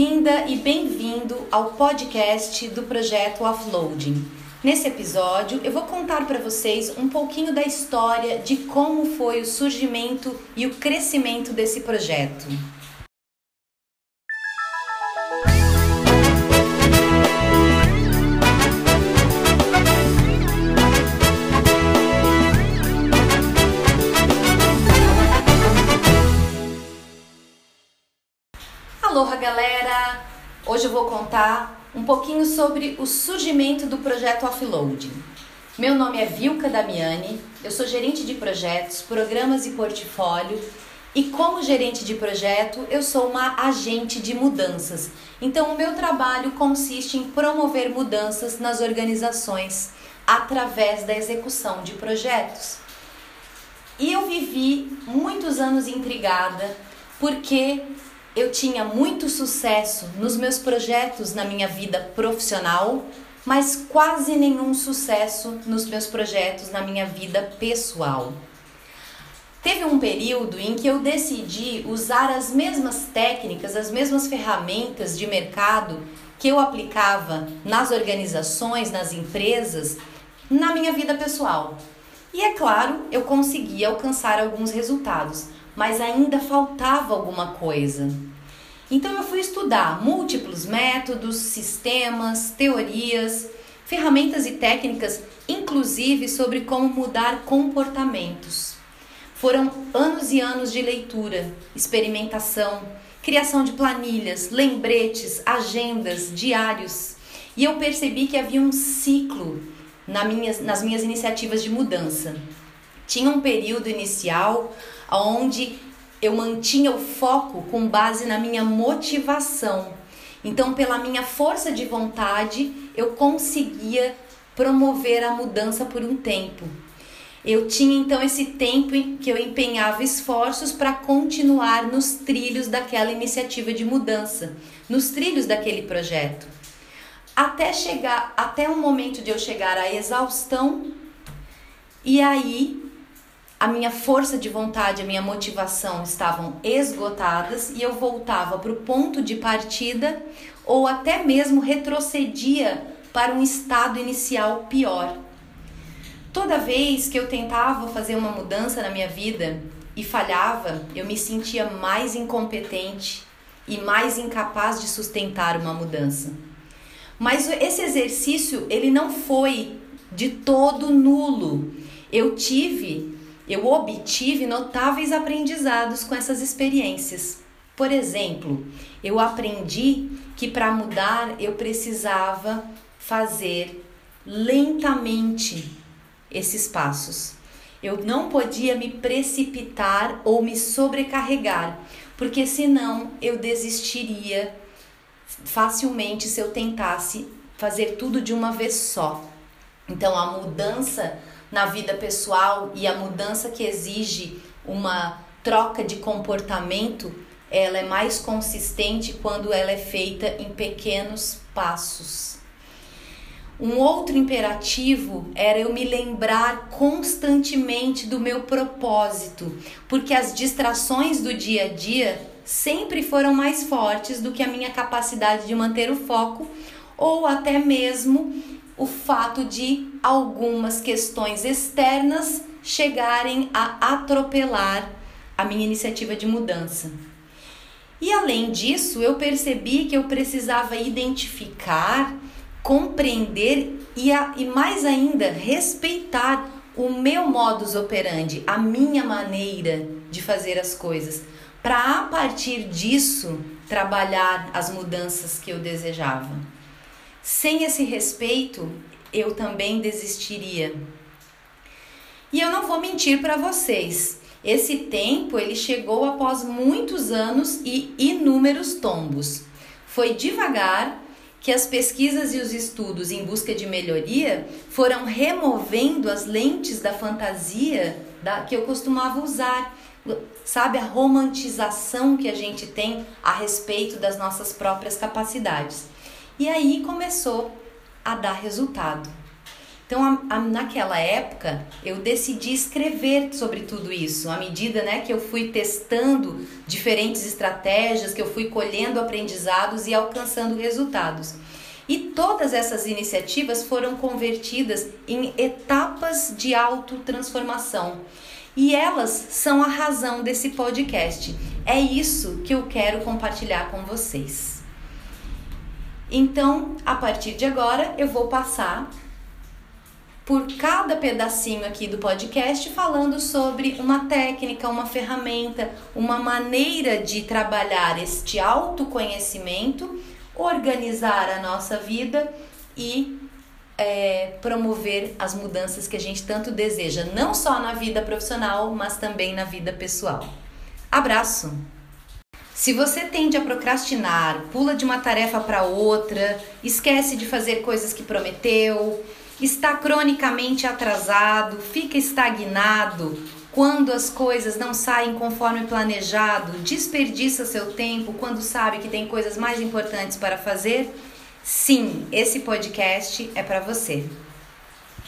Bem-vinda e bem-vindo ao podcast do projeto Offloading. Nesse episódio, eu vou contar para vocês um pouquinho da história de como foi o surgimento e o crescimento desse projeto. Aloha galera! Hoje eu vou contar um pouquinho sobre o surgimento do projeto Offloading. Meu nome é Vilca Damiani, eu sou gerente de projetos, programas e portfólio e como gerente de projeto eu sou uma agente de mudanças. Então o meu trabalho consiste em promover mudanças nas organizações através da execução de projetos. E eu vivi muitos anos intrigada porque eu tinha muito sucesso nos meus projetos na minha vida profissional, mas quase nenhum sucesso nos meus projetos na minha vida pessoal. Teve um período em que eu decidi usar as mesmas técnicas, as mesmas ferramentas de mercado que eu aplicava nas organizações, nas empresas, na minha vida pessoal. E é claro, eu consegui alcançar alguns resultados, mas ainda faltava alguma coisa. Então eu fui estudar múltiplos métodos, sistemas, teorias, ferramentas e técnicas, inclusive sobre como mudar comportamentos. Foram anos e anos de leitura, experimentação, criação de planilhas, lembretes, agendas, diários. E eu percebi que havia um ciclo nas minhas, nas minhas iniciativas de mudança. Tinha um período inicial onde eu mantinha o foco com base na minha motivação. Então, pela minha força de vontade, eu conseguia promover a mudança por um tempo. Eu tinha então esse tempo em que eu empenhava esforços para continuar nos trilhos daquela iniciativa de mudança, nos trilhos daquele projeto. Até chegar, até o momento de eu chegar à exaustão, e aí a minha força de vontade, a minha motivação estavam esgotadas e eu voltava para o ponto de partida ou até mesmo retrocedia para um estado inicial pior. Toda vez que eu tentava fazer uma mudança na minha vida e falhava, eu me sentia mais incompetente e mais incapaz de sustentar uma mudança. Mas esse exercício, ele não foi de todo nulo. Eu tive eu obtive notáveis aprendizados com essas experiências. Por exemplo, eu aprendi que para mudar eu precisava fazer lentamente esses passos. Eu não podia me precipitar ou me sobrecarregar, porque senão eu desistiria facilmente se eu tentasse fazer tudo de uma vez só. Então a mudança na vida pessoal e a mudança que exige uma troca de comportamento, ela é mais consistente quando ela é feita em pequenos passos. Um outro imperativo era eu me lembrar constantemente do meu propósito, porque as distrações do dia a dia sempre foram mais fortes do que a minha capacidade de manter o foco ou até mesmo o fato de algumas questões externas chegarem a atropelar a minha iniciativa de mudança. E além disso, eu percebi que eu precisava identificar, compreender e, a, e mais ainda respeitar o meu modus operandi, a minha maneira de fazer as coisas, para a partir disso trabalhar as mudanças que eu desejava. Sem esse respeito, eu também desistiria. E eu não vou mentir para vocês. Esse tempo ele chegou após muitos anos e inúmeros tombos. Foi devagar que as pesquisas e os estudos em busca de melhoria foram removendo as lentes da fantasia da, que eu costumava usar. Sabe, a romantização que a gente tem a respeito das nossas próprias capacidades. E aí começou a dar resultado. Então, a, a, naquela época, eu decidi escrever sobre tudo isso, à medida né, que eu fui testando diferentes estratégias, que eu fui colhendo aprendizados e alcançando resultados. E todas essas iniciativas foram convertidas em etapas de autotransformação. E elas são a razão desse podcast. É isso que eu quero compartilhar com vocês. Então, a partir de agora, eu vou passar por cada pedacinho aqui do podcast falando sobre uma técnica, uma ferramenta, uma maneira de trabalhar este autoconhecimento, organizar a nossa vida e é, promover as mudanças que a gente tanto deseja, não só na vida profissional, mas também na vida pessoal. Abraço! Se você tende a procrastinar, pula de uma tarefa para outra, esquece de fazer coisas que prometeu, está cronicamente atrasado, fica estagnado, quando as coisas não saem conforme planejado, desperdiça seu tempo quando sabe que tem coisas mais importantes para fazer, sim, esse podcast é para você.